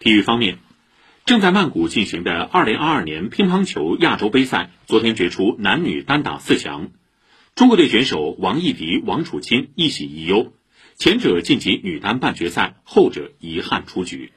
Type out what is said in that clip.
体育方面，正在曼谷进行的2022年乒乓球亚洲杯赛昨天决出男女单打四强。中国队选手王艺迪、王楚钦一喜一忧，前者晋级女单半决赛，后者遗憾出局。